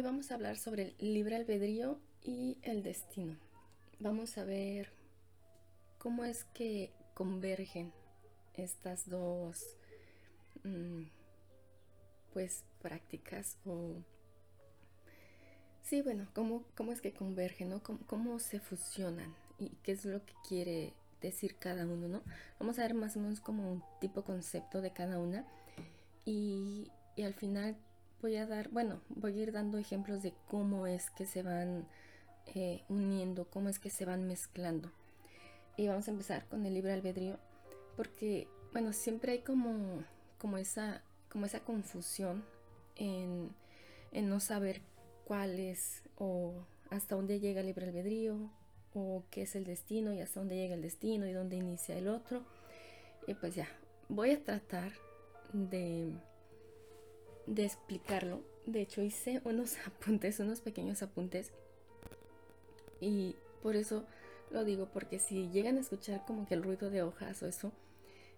Hoy vamos a hablar sobre el libre albedrío y el destino. Vamos a ver cómo es que convergen estas dos mm, pues prácticas o sí bueno cómo, cómo es que convergen ¿no? ¿Cómo, se fusionan y qué es lo que quiere decir cada uno no vamos a ver más o menos como un tipo concepto de cada una y, y al final voy a dar, bueno, voy a ir dando ejemplos de cómo es que se van eh, uniendo, cómo es que se van mezclando. Y vamos a empezar con el libre albedrío, porque, bueno, siempre hay como, como, esa, como esa confusión en, en no saber cuál es o hasta dónde llega el libre albedrío o qué es el destino y hasta dónde llega el destino y dónde inicia el otro. Y pues ya, voy a tratar de de explicarlo. De hecho, hice unos apuntes, unos pequeños apuntes. Y por eso lo digo, porque si llegan a escuchar como que el ruido de hojas o eso,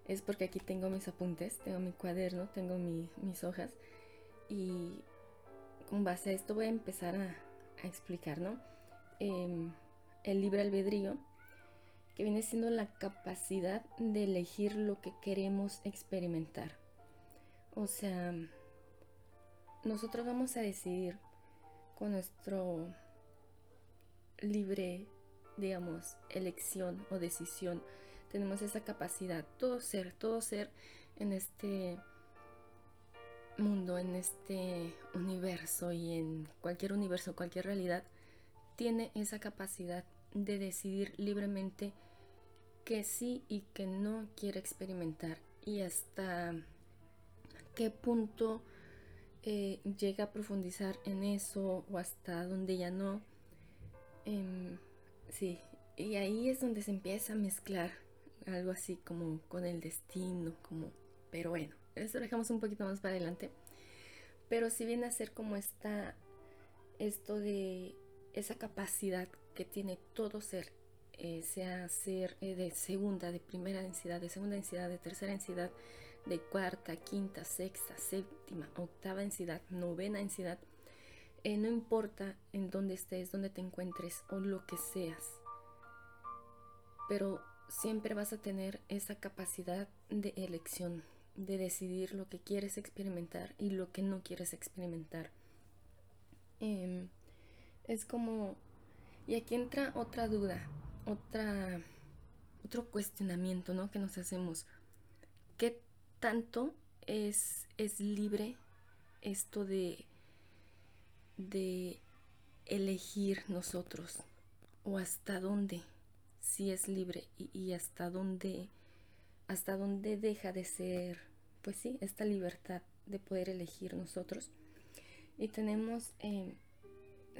es porque aquí tengo mis apuntes, tengo mi cuaderno, tengo mis hojas. Y con base a esto voy a empezar a, explicar, ¿no? Em, el libre albedrío, que viene siendo la capacidad de elegir lo que queremos experimentar. O sea, nosotros vamos a decidir con nuestro libre, digamos, elección o decisión. Tenemos esa capacidad, todo ser, todo ser en este mundo, en este universo y en cualquier universo, cualquier realidad, tiene esa capacidad de decidir libremente que sí y que no quiere experimentar y hasta qué punto eh, llega a profundizar en eso o hasta donde ya no. Em, sí, y ahí es donde se empieza a mezclar algo así como con el destino, como, pero bueno, eso lo dejamos un poquito más para adelante. Pero si viene a ser como esta, esto de esa capacidad que tiene todo ser, eh, sea ser eh, de segunda, de primera densidad, de segunda densidad, de tercera densidad, de cuarta, quinta, sexta, séptima, octava densidad, novena densidad, eh, no importa en dónde estés, dónde te encuentres o lo que seas, pero siempre vas a tener esa capacidad de elección, de decidir lo que quieres experimentar y lo que no quieres experimentar. Em, es como, y aquí entra otra duda, otra, otro cuestionamiento, ¿no? Que nos hacemos. ¿Qué tanto es, es libre esto de, de elegir nosotros o hasta dónde si es libre y, hasta dónde hasta dónde deja de ser pues sí esta libertad de poder elegir nosotros. Y tenemos eh,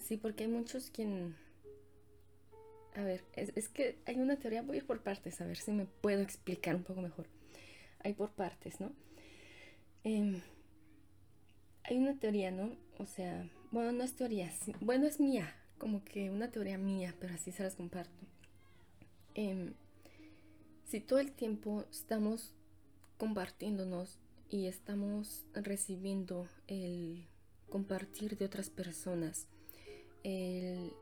sí porque hay muchos quien a ver es, es que hay una teoría voy a ir por partes a ver si me puedo explicar un poco mejor hay por partes, ¿no? Em, hay una teoría, ¿no? O sea, bueno, no es teoría, bueno, es mía, como que una teoría mía, pero así se las comparto. Em, si todo el tiempo estamos compartiéndonos y estamos recibiendo el compartir de otras personas, el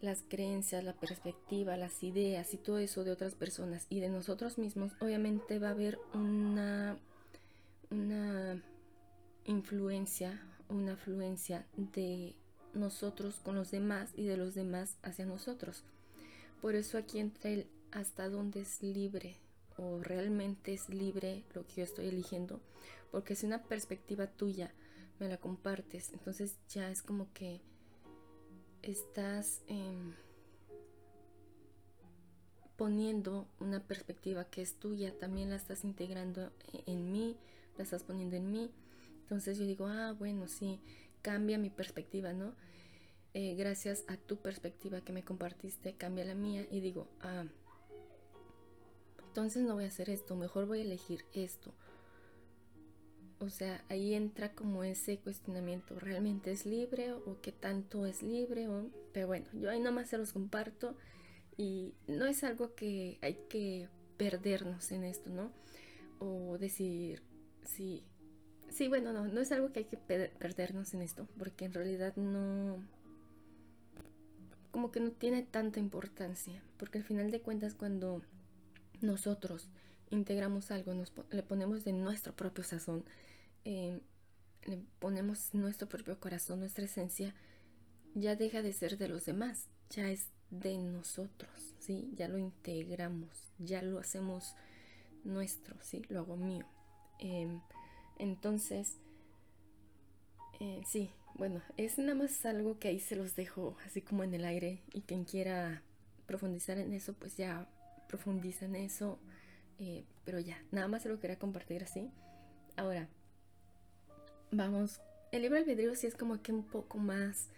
las creencias, la perspectiva, las ideas y todo eso de otras personas y de nosotros mismos, obviamente va a haber una, una influencia, una afluencia de nosotros con los demás y de los demás hacia nosotros. Por eso aquí entra el hasta dónde es libre o realmente es libre lo que yo estoy eligiendo, porque si una perspectiva tuya me la compartes, entonces ya es como que estás em, poniendo una perspectiva que es tuya, también la estás integrando e-, en mí, la estás poniendo en mí. Entonces yo digo, ah, bueno, sí, cambia mi perspectiva, ¿no? Eh, gracias a tu perspectiva que me compartiste, cambia la mía y digo, ah, entonces no voy a hacer esto, mejor voy a elegir esto o sea, ahí entra como ese cuestionamiento, ¿realmente es libre o qué tanto es libre? O, pero bueno, yo ahí nomás se los comparto y no es algo que hay que perdernos en esto, ¿no? O decir, si, sí, bueno, no, no es algo que hay que perdernos en esto, porque en realidad no, como que no tiene tanta importancia, porque al final de cuentas cuando nosotros integramos algo, nos, le ponemos de nuestro propio sazón, eh, le ponemos nuestro propio corazón, nuestra esencia, ya deja de ser de los demás, ya es de nosotros, ¿sí? Ya lo integramos, ya lo hacemos nuestro, ¿sí? Lo hago mío. Em, entonces, eh, sí, bueno, es nada más algo que ahí se los dejo así como en el aire y quien quiera profundizar en eso, pues ya profundiza en eso. Eh, pero ya, nada más se lo quería compartir así. Ahora, vamos, el libro albedrío sí es como que un poco más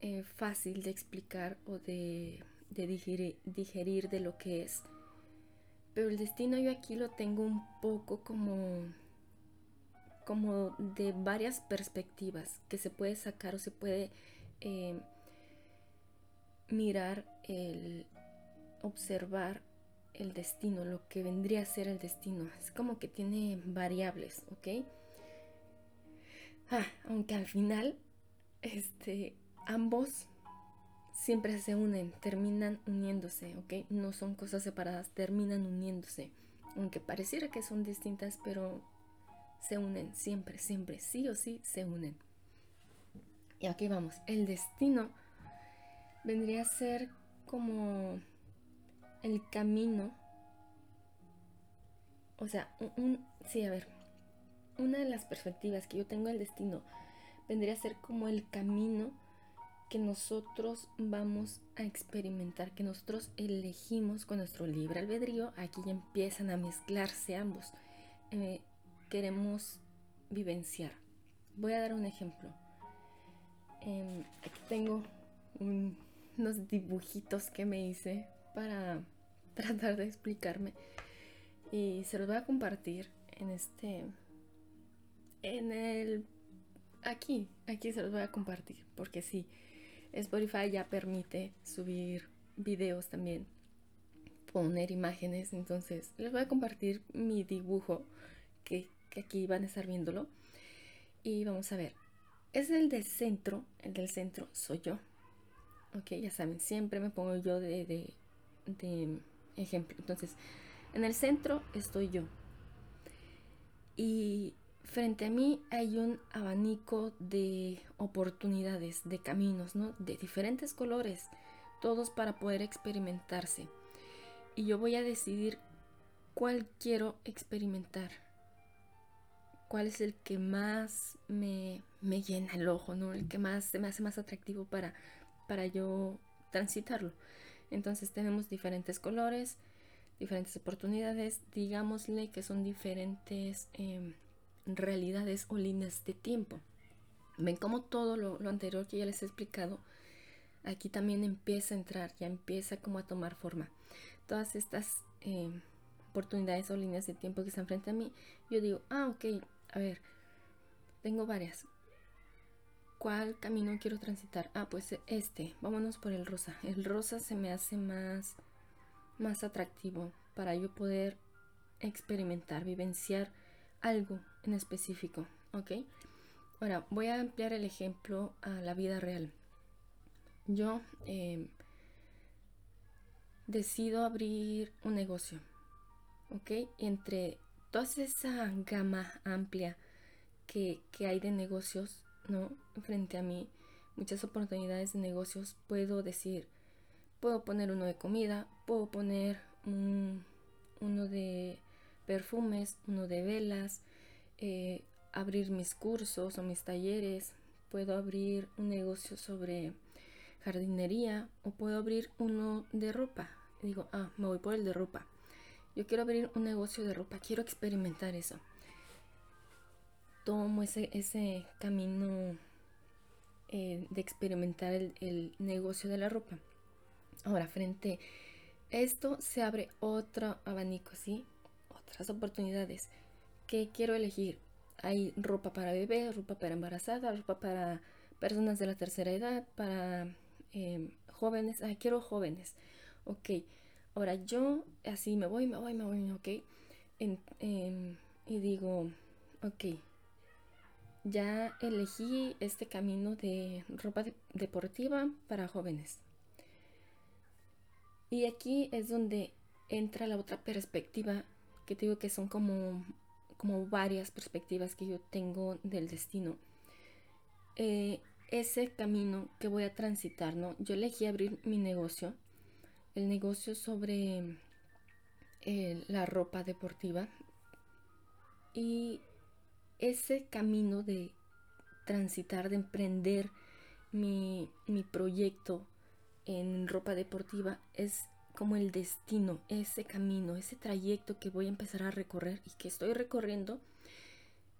eh, fácil de explicar o de, digerir, digerir de lo que es. Pero el destino yo aquí lo tengo un poco como como de varias perspectivas que se puede sacar o se puede eh, mirar el observar el destino, lo que vendría a ser el destino. Es como que tiene variables, ¿ok? Ah, aunque al final, este, ambos siempre se unen, terminan uniéndose, ¿ok? No son cosas separadas, terminan uniéndose. Aunque pareciera que son distintas, pero se unen, siempre, siempre, sí o sí se unen. Y aquí vamos, el destino vendría a ser como el camino, o sea, un, sí, a ver, una de las perspectivas que yo tengo del destino vendría a ser como el camino que nosotros vamos a experimentar, que nosotros elegimos con nuestro libre albedrío, aquí ya empiezan a mezclarse ambos. Eh, queremos vivenciar. Voy a dar un ejemplo. Em, aquí tengo unos dibujitos que me hice para tratar de explicarme. Y se los voy a compartir en este en el aquí aquí se los voy a compartir porque sí Spotify ya permite subir videos también poner imágenes entonces les voy a compartir mi dibujo que, aquí van a estar viéndolo. Y vamos a ver es el del centro el del centro soy yo. Ok ya saben siempre me pongo yo de, de, ejemplo entonces en el centro estoy yo y frente a mí hay un abanico de oportunidades, de caminos, ¿no? De diferentes colores, todos para poder experimentarse. Y yo voy a decidir cuál quiero experimentar, cuál es el que más me, llena el ojo, ¿no? El que más me hace más atractivo para, para yo transitarlo. Entonces tenemos diferentes colores, diferentes oportunidades, digámosle que son diferentes... Em, realidades o líneas de tiempo. Ven como todo lo, anterior que ya les he explicado, aquí también empieza a entrar, ya empieza como a tomar forma. Todas estas eh, oportunidades o líneas de tiempo que están frente a mí, yo digo, ah, ok, a ver, tengo varias. ¿Cuál camino quiero transitar? Ah, pues este, vámonos por el rosa. El rosa se me hace más, más atractivo para yo poder experimentar, vivenciar algo en específico, ¿ok? Ahora voy a ampliar el ejemplo a la vida real. Yo em, decido abrir un negocio, ¿ok? Entre toda esa gama amplia que, que hay de negocios, ¿no? Frente a mí, muchas oportunidades de negocios, puedo decir, puedo poner uno de comida, puedo poner un, uno de perfumes, uno de velas, eh, abrir mis cursos o mis talleres, puedo abrir un negocio sobre jardinería o puedo abrir uno de ropa. digo, ah, me voy por el de ropa. Yo quiero abrir un negocio de ropa, quiero experimentar eso. Tomo ese, ese camino eh, de experimentar el, negocio de la ropa. Ahora, frente a esto se abre otro abanico, ¿sí? Otras oportunidades ¿Qué quiero elegir? Hay ropa para bebé, ropa para embarazada, ropa para personas de la tercera edad, para em, jóvenes. Ah, quiero jóvenes. Ok. Ahora yo así me voy, me voy, me voy, ok. y digo, ok, ya elegí este camino de ropa deportiva para jóvenes. Y aquí es donde entra la otra perspectiva que te digo que son como, como varias perspectivas que yo tengo del destino. Eh, ese camino que voy a transitar, ¿no? Yo elegí abrir mi negocio, el negocio sobre eh, la ropa deportiva y ese camino de transitar, de emprender mi, proyecto en ropa deportiva es como el destino, ese camino, ese trayecto que voy a empezar a recorrer y que estoy recorriendo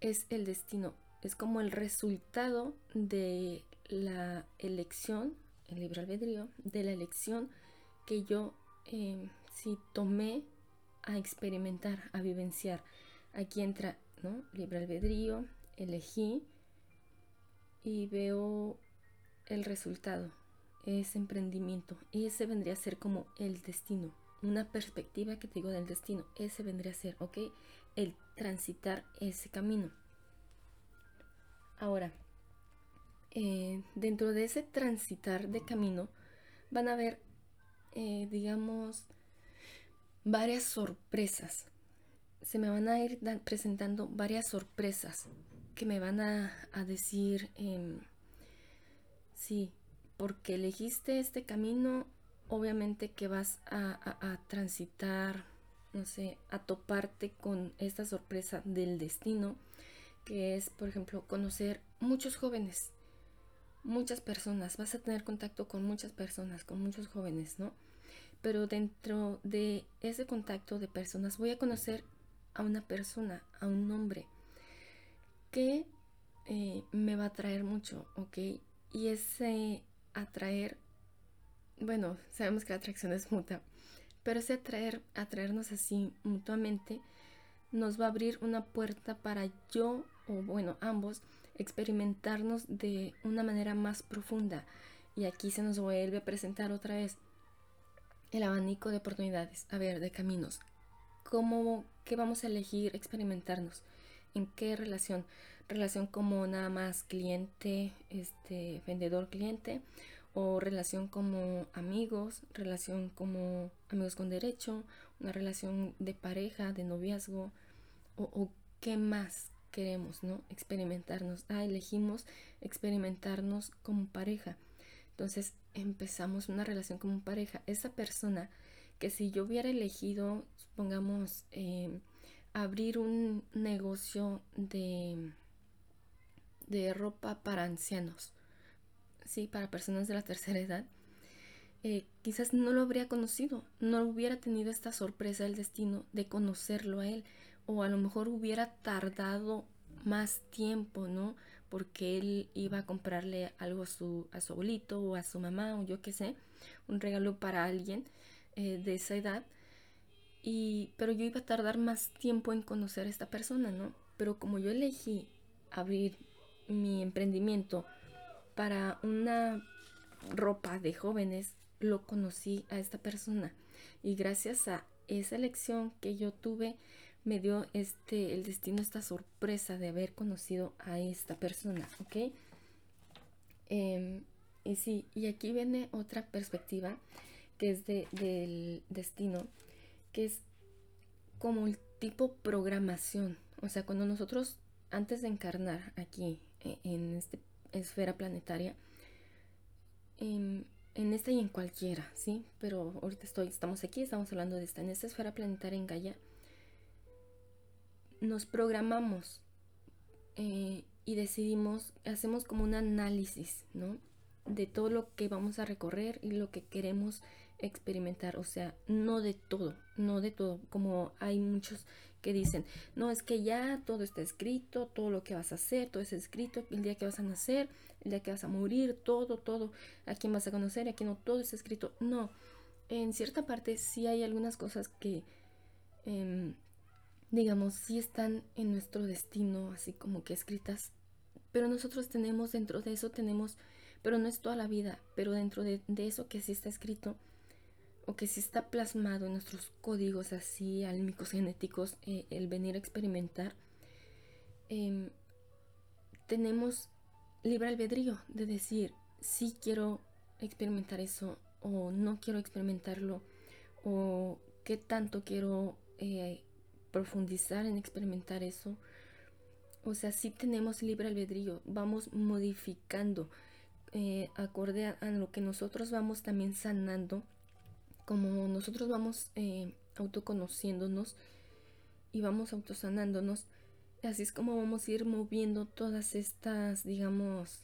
es el destino, es como el resultado de la elección, el libre albedrío, de la elección que yo eh, sí tomé a experimentar, a vivenciar. Aquí entra Libre albedrío, elegí y veo el resultado, ese emprendimiento. Ese vendría a ser como el destino, una perspectiva que te digo del destino. Ese vendría a ser, ¿ok? El transitar ese camino. Ahora, eh, dentro de ese transitar de camino van a haber, eh, digamos, varias sorpresas se me van a ir presentando varias sorpresas que me van a, decir, em, sí, porque elegiste este camino, obviamente que vas a, transitar, no sé, a toparte con esta sorpresa del destino, que es, por ejemplo, conocer muchos jóvenes, muchas personas, vas a tener contacto con muchas personas, con muchos jóvenes, ¿no? Pero dentro de ese contacto de personas voy a conocer a una persona, a un hombre, que eh, me va a atraer mucho, ¿ok? Y ese atraer, bueno, sabemos que la atracción es mutua, pero ese atraer, atraernos así mutuamente, nos va a abrir una puerta para yo, o bueno, ambos, experimentarnos de una manera más profunda. Y aquí se nos vuelve a presentar otra vez el abanico de oportunidades, a ver, de caminos. ¿Cómo, qué vamos a elegir experimentarnos? ¿En qué relación? Relación como nada más cliente, este, vendedor cliente, o relación como amigos, relación como amigos con derecho, una relación de pareja, de noviazgo, o, qué más queremos, ¿no? Experimentarnos. Ah, elegimos experimentarnos como pareja. Entonces empezamos una relación como pareja. Esa persona que si yo hubiera elegido pongamos, em, abrir un negocio de, de ropa para ancianos, sí, para personas de la tercera edad, eh, quizás no lo habría conocido, no hubiera tenido esta sorpresa del destino de conocerlo a él, o a lo mejor hubiera tardado más tiempo, ¿no? Porque él iba a comprarle algo a su, a su abuelito o a su mamá o yo qué sé, un regalo para alguien eh, de esa edad y, pero yo iba a tardar más tiempo en conocer a esta persona, ¿no? Pero como yo elegí abrir mi emprendimiento para una ropa de jóvenes, lo conocí a esta persona. Y gracias a esa elección que yo tuve, me dio este, el destino, esta sorpresa de haber conocido a esta persona, ¿ok? Em, y sí, y aquí viene otra perspectiva que es de, del destino que es como el tipo programación. O sea, cuando nosotros, antes de encarnar aquí e, en esta esfera planetaria, en, esta y en cualquiera, ¿sí? Pero ahorita estamos aquí, estamos hablando de esta, en esta esfera planetaria en Gaia, nos programamos eh, y decidimos, hacemos como un análisis, ¿no? De todo lo que vamos a recorrer y lo que queremos experimentar, o sea, no de todo, no de todo, como hay muchos que dicen, no, es que ya todo está escrito, todo lo que vas a hacer, todo es escrito, el día que vas a nacer, el día que vas a morir, todo, todo, a quién vas a conocer, a quién no, todo está escrito. No, en cierta parte sí hay algunas cosas que, em, digamos, sí están en nuestro destino, así como que escritas, pero nosotros tenemos dentro de eso, tenemos, pero no es toda la vida, pero dentro de, de eso que sí está escrito, o que si está plasmado en nuestros códigos así álmicos genéticos, eh, el venir a experimentar, em, tenemos libre albedrío de decir si quiero experimentar eso o no quiero experimentarlo o qué tanto quiero eh, profundizar en experimentar eso. O sea, si tenemos libre albedrío, vamos modificando eh, acorde a, lo que nosotros vamos también sanando, como nosotros vamos eh, autoconociéndonos y vamos autosanándonos, así es como vamos a ir moviendo todas estas, digamos,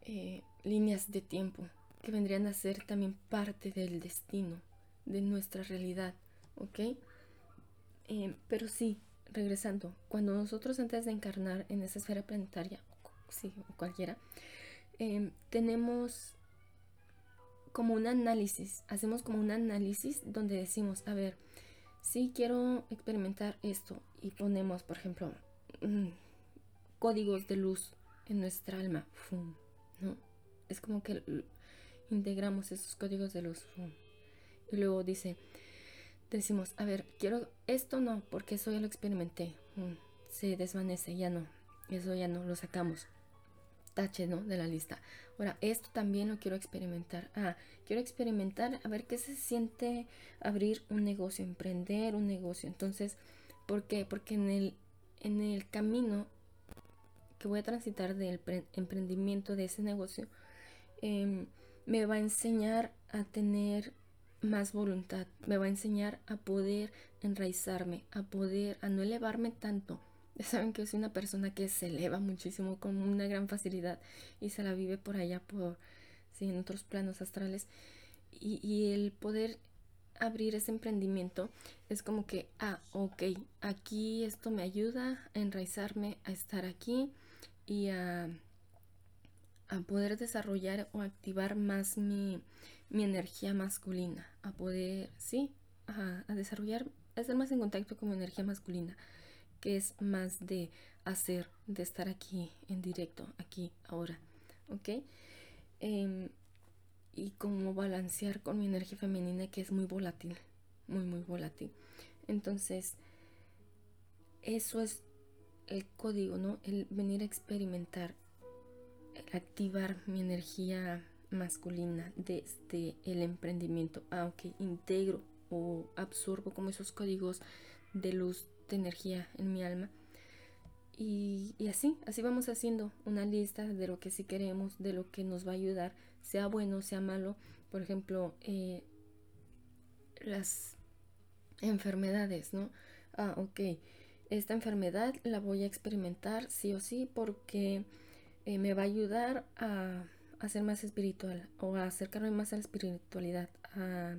eh, líneas de tiempo que vendrían a ser también parte del destino, de nuestra realidad, ¿ok? pero sí, regresando, cuando nosotros antes de encarnar en esa esfera planetaria, sí, o cualquiera, Em, tenemos como un análisis, hacemos como un análisis donde decimos, a ver, si quiero experimentar esto y ponemos, por ejemplo, mm, códigos de luz en nuestra alma, ¿no? Es como que integramos esos códigos de luz, y luego dice, decimos, a ver, quiero esto no, porque eso ya lo experimenté, se desvanece, ya no, eso ya no, lo sacamos tache, ¿no? De la lista. Ahora, esto también lo quiero experimentar. Ah, quiero experimentar a ver qué se siente abrir un negocio, emprender un negocio. Entonces, ¿por qué? Porque en el, en el camino que voy a transitar del emprendimiento de ese negocio, em, me va a enseñar a tener más voluntad, me va a enseñar a poder enraizarme, a poder, a no elevarme tanto saben que es una persona que se eleva muchísimo con una gran facilidad y se la vive por allá, por, sí, en otros planos astrales. Y, y el poder abrir ese emprendimiento es como que, ah, ok, aquí esto me ayuda a enraizarme, a estar aquí y a, a poder desarrollar o activar más mi, mi energía masculina, a poder, sí, a, a desarrollar, a estar más en contacto con mi energía masculina que es más de hacer, de estar aquí en directo, aquí, ahora, ¿ok? Em, y como balancear con mi energía femenina que es muy volátil, muy, muy volátil. Entonces, eso es el código, ¿no? El venir a experimentar, activar mi energía masculina desde el emprendimiento, aunque integro o absorbo como esos códigos de luz energía en mi alma. Y, así, así vamos haciendo una lista de lo que sí queremos, de lo que nos va a ayudar, sea bueno, sea malo. Por ejemplo, eh, las enfermedades, ¿no? Ah, ok, esta enfermedad la voy a experimentar sí o sí porque eh, me va a ayudar a, a, ser más espiritual o a acercarme más a la espiritualidad, a,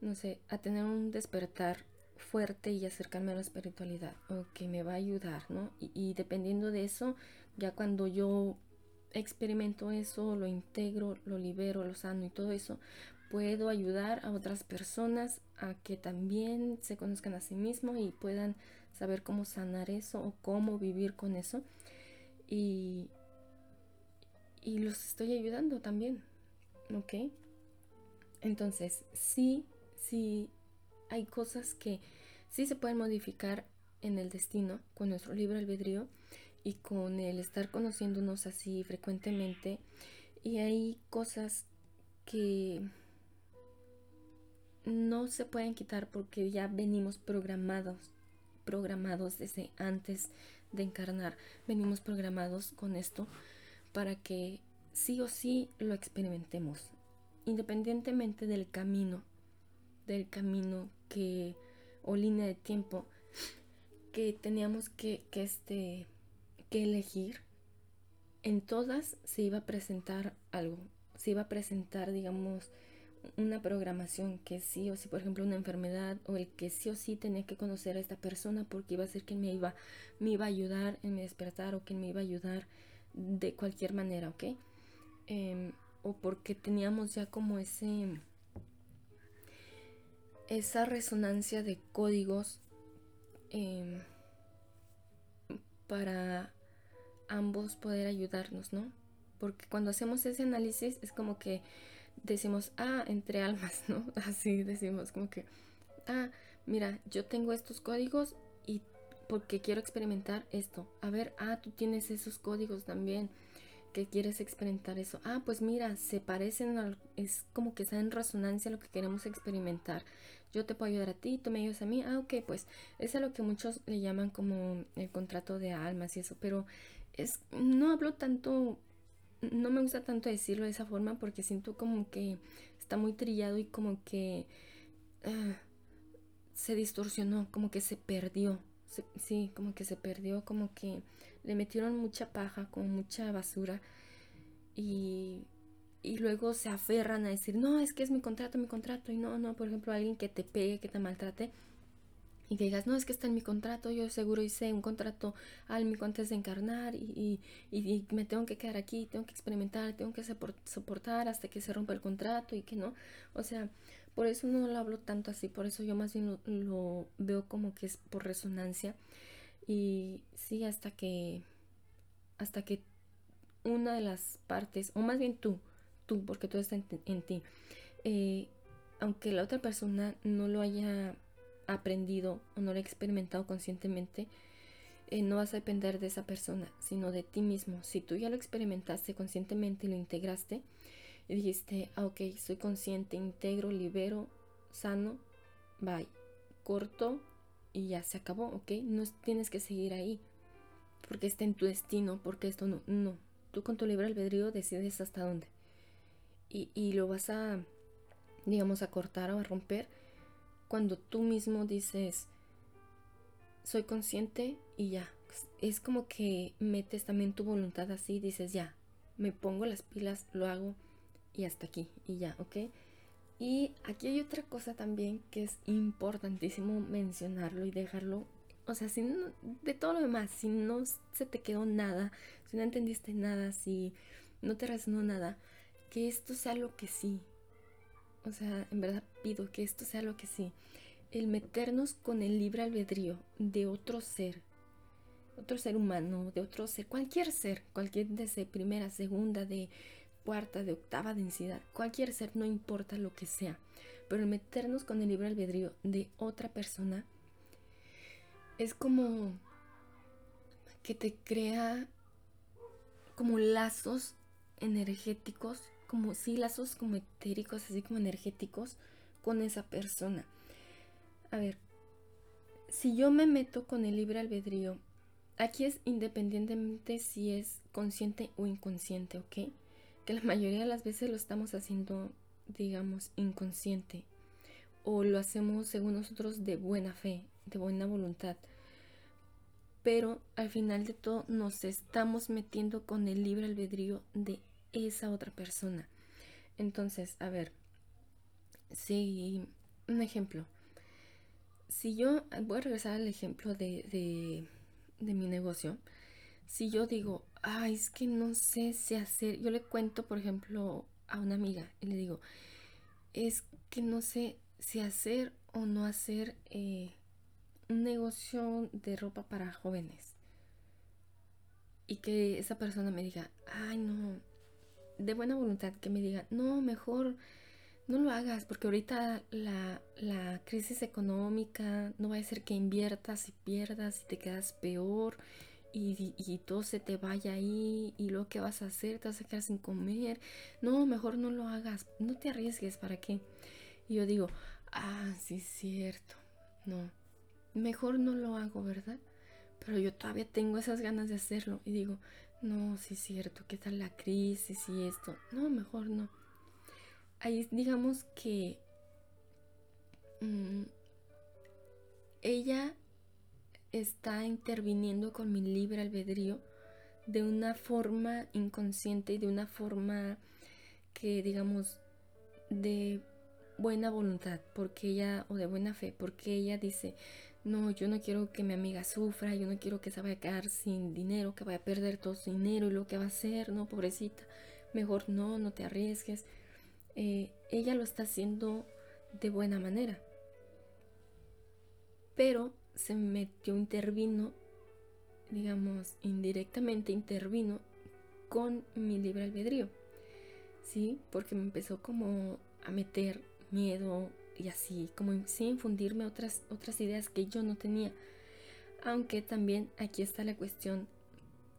no sé, a tener un despertar fuerte y acercarme a la espiritualidad o que me va a ayudar, ¿no? Y, dependiendo de eso, ya cuando yo experimento eso, lo integro, lo libero, lo sano y todo eso, puedo ayudar a otras personas a que también se conozcan a sí mismos y puedan saber cómo sanar eso o cómo vivir con eso. Y, y los estoy ayudando también, ¿ok? Entonces, sí, sí hay cosas que sí se pueden modificar en el destino con nuestro libre albedrío y con el estar conociéndonos así frecuentemente. Y hay cosas que no se pueden quitar porque ya venimos programados, programados desde antes de encarnar. Venimos programados con esto para que sí o sí lo experimentemos, independientemente del camino, del camino que, o línea de tiempo que teníamos que, que, este, que elegir, en todas se iba a presentar algo, se iba a presentar, digamos, una programación que sí o sí, por ejemplo, una enfermedad o el que sí o sí tenía que conocer a esta persona porque iba a ser quien me iba, me iba a ayudar en mi despertar o quien me iba a ayudar de cualquier manera, ¿ok? Em, o porque teníamos ya como ese esa resonancia de códigos em, para ambos poder ayudarnos, ¿no? Porque cuando hacemos ese análisis es como que decimos, ah, entre almas, ¿no? Así decimos como que, ah, mira, yo tengo estos códigos y porque quiero experimentar esto. A ver, ah, tú tienes esos códigos también que quieres experimentar eso. Ah, pues mira, se parecen, es como que está en resonancia lo que queremos experimentar. Yo te puedo ayudar a ti, tú me ayudas a mí. Ah, ok, pues es lo que muchos le llaman como el contrato de almas y eso, pero es, no hablo tanto, no me gusta tanto decirlo de esa forma porque siento como que está muy trillado y como que ah, se distorsionó, como que se perdió. Sí, como que se perdió, como que le metieron mucha paja, como mucha basura y, y luego se aferran a decir, no, es que es mi contrato, mi contrato, y no, no, por ejemplo, alguien que te pegue, que te maltrate, y digas, no, es que está en mi contrato, yo seguro hice un contrato al antes de encarnar y, y, y, me tengo que quedar aquí, tengo que experimentar, tengo que soportar hasta que se rompa el contrato y que no. O sea, por eso no lo hablo tanto así, por eso yo más bien lo, lo veo como que es por resonancia y sí, hasta que, hasta que una de las partes, o más bien tú, tú, porque todo está en, ti, eh, aunque la otra persona no lo haya aprendido o no lo haya experimentado conscientemente, eh, no vas a depender de esa persona, sino de ti mismo. Si tú ya lo experimentaste conscientemente y lo integraste, y dijiste, ah, ok, soy consciente, integro, libero, sano, bye, corto, y ya se acabó, ¿ok? No tienes que seguir ahí porque está en tu destino, porque esto no, no. Tú con tu libre albedrío decides hasta dónde. Y, y lo vas a, digamos, a cortar o a romper cuando tú mismo dices, soy consciente y ya. Es como que metes también tu voluntad así, dices, ya, me pongo las pilas, lo hago y hasta aquí y ya, ¿ok? Y aquí hay otra cosa también que es importantísimo mencionarlo y dejarlo, o sea, si de todo lo demás, si no se te quedó nada, si no entendiste nada, si no te resonó nada, que esto sea lo que sí. O sea, en verdad pido que esto sea lo que sí. El meternos con el libre albedrío de otro ser, otro ser humano, de otro ser, cualquier ser, cualquier de primera, segunda, de cuarta, de octava densidad, cualquier ser, no importa lo que sea, pero el meternos con el libre albedrío de otra persona es como que te crea como lazos energéticos, como sí, lazos como etéricos, así como energéticos con esa persona. A ver, si yo me meto con el libre albedrío, aquí es independientemente si es consciente o inconsciente, ¿ok? Que la mayoría de las veces lo estamos haciendo, digamos, inconsciente o lo hacemos según nosotros de buena fe, de buena voluntad. Pero al final de todo nos estamos metiendo con el libre albedrío de esa otra persona. Entonces, a ver, si un ejemplo. Si yo voy a regresar al ejemplo de, de, de mi negocio. Si yo digo, ay, es que no sé si hacer, yo le cuento, por ejemplo, a una amiga y le digo, es que no sé si hacer o no hacer eh, un negocio de ropa para jóvenes. Y que esa persona me diga, ay, no, de buena voluntad, que me diga, no, mejor no lo hagas, porque ahorita la, la crisis económica no va a ser que inviertas y pierdas y te quedas peor y, todo se te vaya ahí y luego qué vas a hacer, te vas a quedar sin comer. No, mejor no lo hagas, no te arriesgues, ¿para qué? Y yo digo, ah, sí es cierto, no, mejor no lo hago, ¿verdad? Pero yo todavía tengo esas ganas de hacerlo y digo, no, sí cierto, ¿qué tal la crisis y esto? No, mejor no. Ahí digamos que mm, ella está interviniendo con mi libre albedrío de una forma inconsciente y de una forma que digamos de buena voluntad, porque ella, o de buena fe, porque ella dice, no, yo no quiero que mi amiga sufra, yo no quiero que se vaya a quedar sin dinero, que vaya a perder todo su dinero y lo que va a hacer, no, pobrecita, mejor no, no te arriesgues. Eh, ella lo está haciendo de buena manera. Pero se metió, intervino, digamos, indirectamente intervino con mi libre albedrío. ¿Sí? Porque me empezó como a meter miedo y así, como sin infundirme otras, otras ideas que yo no tenía. Aunque también aquí está la cuestión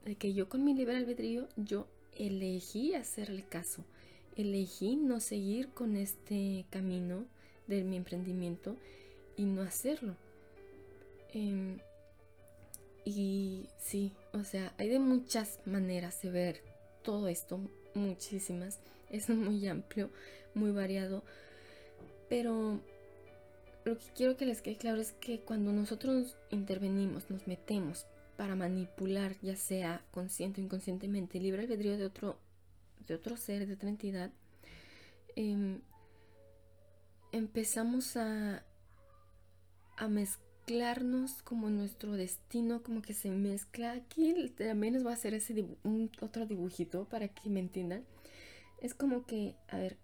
de que yo con mi libre albedrío, yo elegí hacerle caso, elegí no seguir con este camino de mi emprendimiento y no hacerlo. Em, y sí, o sea, hay de muchas maneras de ver todo esto, muchísimas. Es muy amplio, muy variado. Pero lo que quiero que les quede claro es que cuando nosotros intervenimos, nos metemos para manipular, ya sea consciente o inconscientemente, libre albedrío de otro, de otro ser, de otra entidad, em, empezamos a, a mezclarnos como nuestro destino, como que se mezcla. Aquí también les voy a hacer ese otro dibujito para que me entiendan. Es como que, a ver,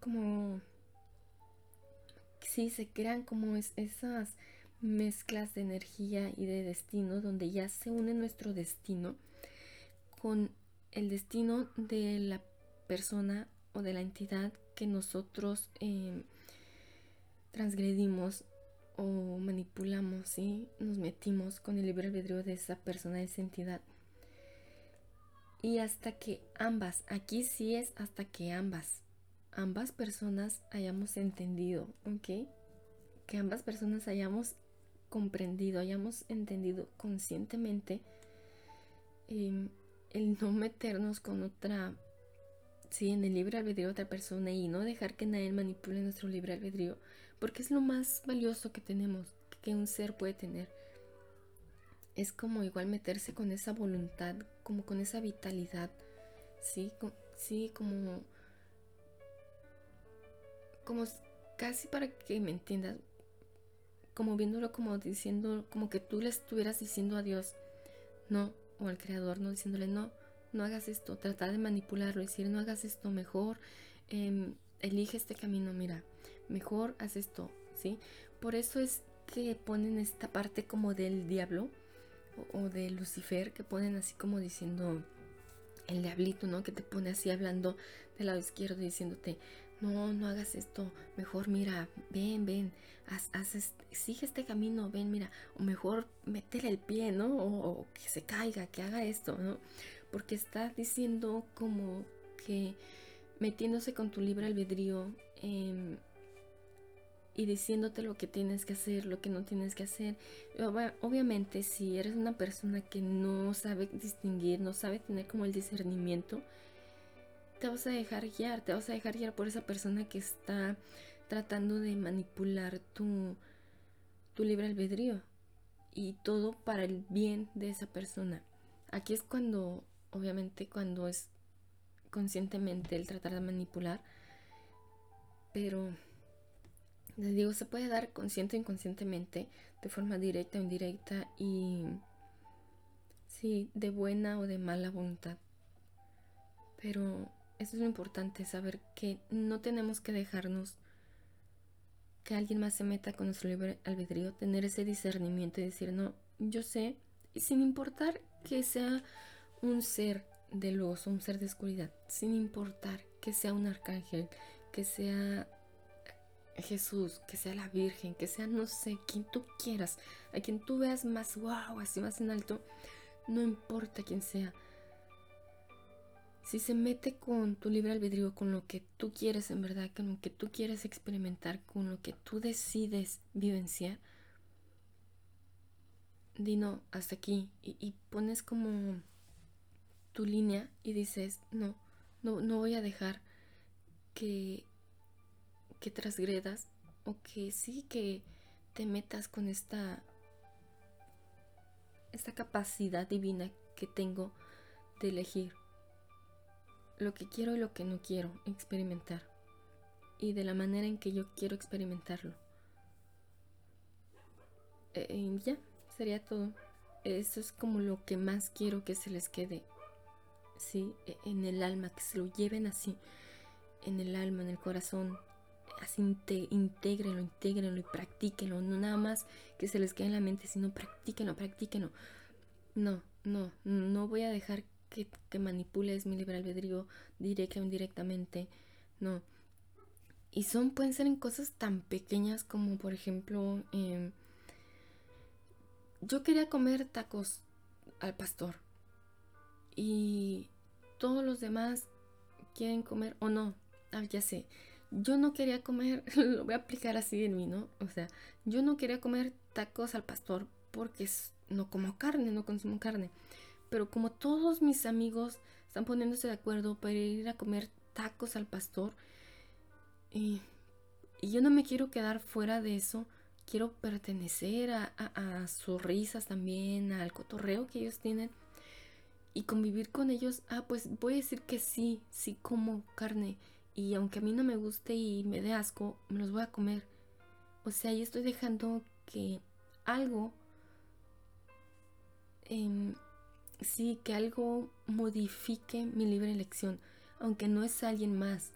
como... Sí, se crean como esas mezclas de energía y de destino donde ya se une nuestro destino con el destino de la persona o de la entidad que nosotros em, transgredimos o manipulamos, ¿sí? Nos metimos con el libre albedrío de esa persona, de esa entidad. Y hasta que ambas, aquí sí es hasta que ambas, ambas personas hayamos entendido, ¿ok? Que ambas personas hayamos comprendido, hayamos entendido conscientemente em, el no meternos con otra sí, en el libre albedrío de otra persona y no dejar que nadie manipule nuestro libre albedrío, porque es lo más valioso que tenemos, que un ser puede tener. Es como igual meterse con esa voluntad, como con esa vitalidad, sí, sí, como, como casi para que me entiendas, como viéndolo como diciendo, como que tú le estuvieras diciendo a Dios, no, o al Creador, no diciéndole no, no hagas esto, tratar de manipularlo, decir, no hagas esto, mejor em, elige este camino, mira, mejor haz esto, ¿sí? Por eso es que ponen esta parte como del diablo o, de Lucifer, que ponen así como diciendo el diablito, ¿no? Que te pone así hablando del lado izquierdo diciéndote, no, no hagas esto, mejor mira, ven, ven, haz, haz sigue este camino, ven, mira, o mejor métele el pie, ¿no? O, que se caiga, que haga esto, ¿no? porque está diciendo como que metiéndose con tu libre albedrío em, y diciéndote lo que tienes que hacer, lo que no tienes que hacer. Obviamente si eres una persona que no sabe distinguir, no sabe tener como el discernimiento, te vas a dejar guiar, te vas a dejar guiar por esa persona que está tratando de manipular tu, tu libre albedrío y todo para el bien de esa persona. Aquí es cuando obviamente cuando es conscientemente el tratar de manipular, pero les digo, se puede dar consciente o inconscientemente, de forma directa o indirecta y sí, de buena o de mala voluntad. Pero eso es lo importante, saber que no tenemos que dejarnos que alguien más se meta con nuestro libre albedrío, tener ese discernimiento y decir, no, yo sé, y sin importar que sea un ser de luz, un ser de oscuridad, sin importar que sea un arcángel, que sea Jesús, que sea la Virgen, que sea no sé, quien tú quieras, a quien tú veas más wow, así más en alto, no importa quién sea. Si se mete con tu libre albedrío, con lo que tú quieres en verdad, con lo que tú quieres experimentar, con lo que tú decides vivenciar, di no, hasta aquí. Y, y pones como tu línea y dices, no, no, no voy a dejar que, que transgredas o que sí que te metas con esta, esta capacidad divina que tengo de elegir lo que quiero y lo que no quiero experimentar y de la manera en que yo quiero experimentarlo. Eh, ya, sería todo. Eso es como lo que más quiero que se les quede ¿sí? E, en el alma, que se lo lleven así, en el alma, en el corazón, así intégrenlo, intégrenlo y practíquenlo, no nada más que se les quede en la mente, sino practíquenlo, practíquenlo. No, no, no voy a dejar que, que manipules mi libre albedrío directa o indirectamente, no. Y son, pueden ser en cosas tan pequeñas como, por ejemplo, em, yo quería comer tacos al pastor y todos los demás quieren comer o no. Ah, ya sé. Yo no quería comer, lo voy a aplicar así en mí, ¿no? O sea, yo no quería comer tacos al pastor porque no como carne, no consumo carne. Pero como todos mis amigos están poniéndose de acuerdo para ir a comer tacos al pastor, y, yo no me quiero quedar fuera de eso, quiero pertenecer a, a sus risas también, al cotorreo que ellos tienen y convivir con ellos, ah, pues voy a decir que sí, sí como carne. Y aunque a mí no me guste y me dé asco, me los voy a comer. O sea, yo estoy dejando que algo, em, sí, que algo modifique mi libre elección. Aunque no es alguien más,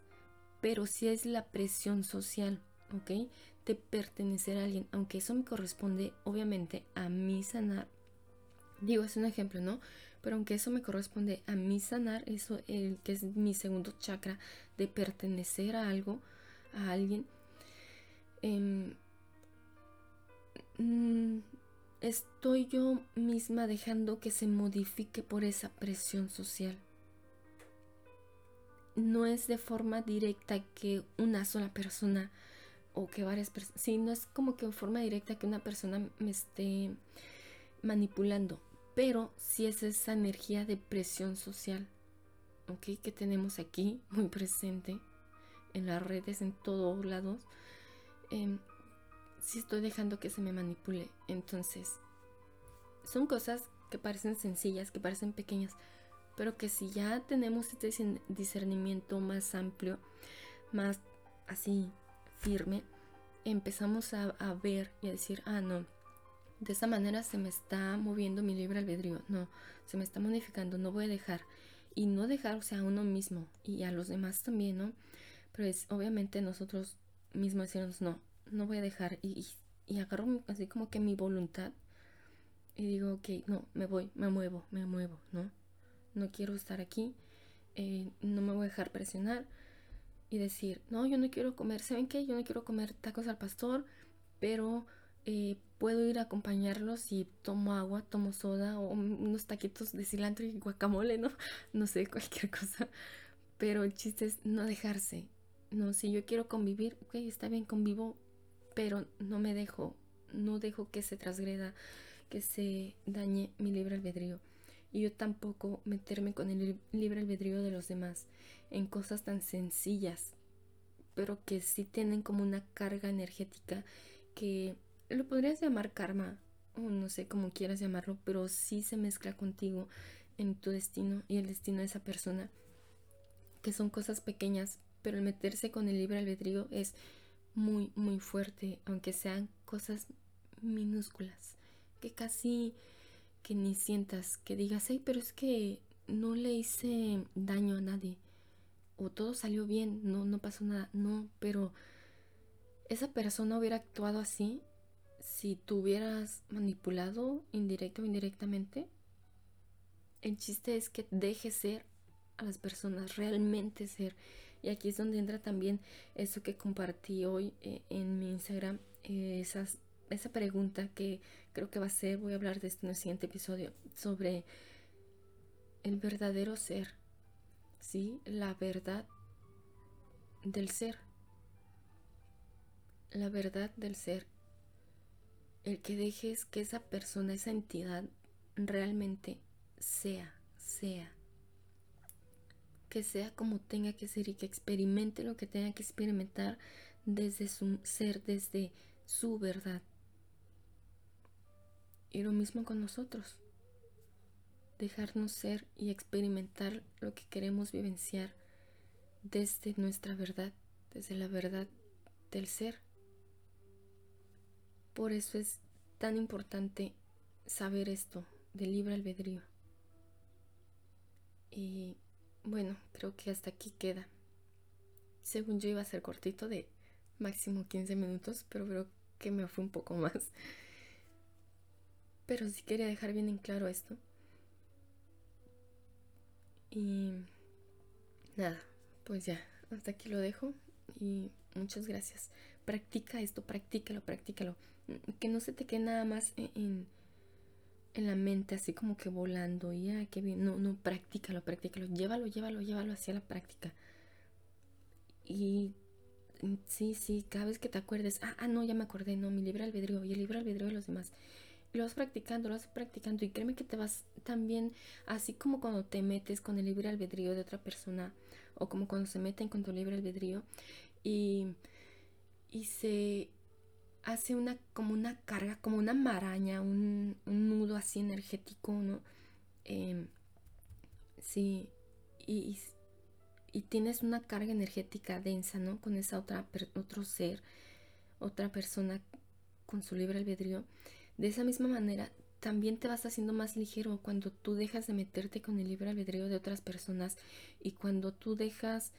pero sí es la presión social, ¿ok? De pertenecer a alguien. Aunque eso me corresponde, obviamente, a mí sanar. Digo, es un ejemplo, ¿no? Pero aunque eso me corresponde a mí sanar, eso el que es mi segundo chakra de pertenecer a algo, a alguien, em, mm, estoy yo misma dejando que se modifique por esa presión social. No es de forma directa que una sola persona o que varias personas, sí, no es como que en forma directa que una persona me esté manipulando pero si es esa energía de presión social, ¿ok? Que tenemos aquí muy presente en las redes, en todos lados. Si estoy dejando que se me manipule. Entonces, son cosas que parecen sencillas, que parecen pequeñas, pero que si ya tenemos este discernimiento más amplio, más así firme, empezamos a, a ver y a decir, ah, no, de esa manera se me está moviendo mi libre albedrío. No, se me está modificando, no voy a dejar. Y no dejar, o sea, a uno mismo y a los demás también, ¿no? Pero es obviamente nosotros mismos decirnos, no, no voy a dejar. Y, y, agarro así como que mi voluntad y digo, ok, no, me voy, me muevo, me muevo, ¿no? No quiero estar aquí, eh, no me voy a dejar presionar y decir, no, yo no quiero comer, ¿saben qué? Yo no quiero comer tacos al pastor, pero eh, puedo ir a acompañarlos y tomo agua, tomo soda o unos taquitos de cilantro y guacamole, ¿no? No sé, cualquier cosa. Pero el chiste es no dejarse. No, si yo quiero convivir, ok, está bien, convivo, pero no me dejo, no dejo que se transgreda, que se dañe mi libre albedrío. Y yo tampoco meterme con el libre albedrío de los demás en cosas tan sencillas, pero que sí tienen como una carga energética que lo podrías llamar karma, o no sé cómo quieras llamarlo, pero sí se mezcla contigo en tu destino y el destino de esa persona, que son cosas pequeñas, pero el meterse con el libre albedrío es muy, muy fuerte, aunque sean cosas minúsculas, que casi que ni sientas, que digas, hey, pero es que no le hice daño a nadie, o todo salió bien, no, no pasó nada, no, pero esa persona hubiera actuado así si tú hubieras manipulado indirecto o indirectamente, el chiste es que dejes ser a las personas, realmente ser. Y aquí es donde entra también eso que compartí hoy eh, en mi Instagram, eh, esa pregunta que creo que va a ser, voy a hablar de esto en el siguiente episodio, sobre el verdadero ser, ¿sí? La verdad del ser. La verdad del ser el que dejes que esa persona, esa entidad realmente sea, sea. Que sea como tenga que ser y que experimente lo que tenga que experimentar desde su ser, desde su verdad. Y lo mismo con nosotros. Dejarnos ser y experimentar lo que queremos vivenciar desde nuestra verdad, desde la verdad del ser. Por eso es tan importante saber esto del libre albedrío. Y bueno, creo que hasta aquí queda. Según yo iba a ser cortito de máximo 15 minutos, pero creo que me fue un poco más. Pero sí quería dejar bien en claro esto. Y nada, pues ya, hasta aquí lo dejo y muchas gracias. Practica esto, practícalo, practícalo que no se te quede nada más en, en la mente así como que volando ya, qué bien, no, no, practícalo, practícalo, llévalo, llévalo, llévalo hacia la práctica. Y sí, sí, cada vez que te acuerdes, ah, ah, no, ya me acordé, no, mi libre albedrío y el libre albedrío de los demás. lo vas practicando, lo vas practicando y créeme que te vas también, así como cuando te metes con el libre albedrío de otra persona o como cuando se meten con tu libre albedrío y, y se hace una como una carga, como una maraña, un, nudo así energético, ¿no? Em, sí, y, y, tienes una carga energética densa, ¿no? Con esa otra otro ser, otra persona con su libre albedrío. De esa misma manera, también te vas haciendo más ligero cuando tú dejas de meterte con el libre albedrío de otras personas y cuando tú dejas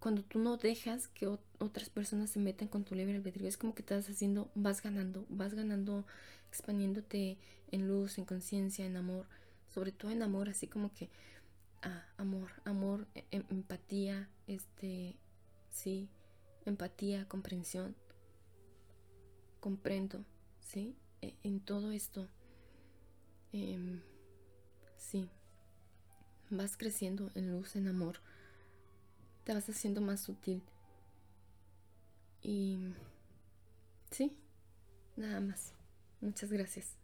cuando tú no dejas que otras personas se metan con tu libre albedrío, es como que estás haciendo, vas ganando, vas ganando, expandiéndote en luz, en conciencia, en amor, sobre todo en amor, así como que ah, amor, amor, e, em, empatía, este, sí, empatía, comprensión, comprendo, sí, e, en todo esto, em, sí, vas creciendo en luz, en amor te vas haciendo más sutil. Y sí, nada más. Muchas gracias.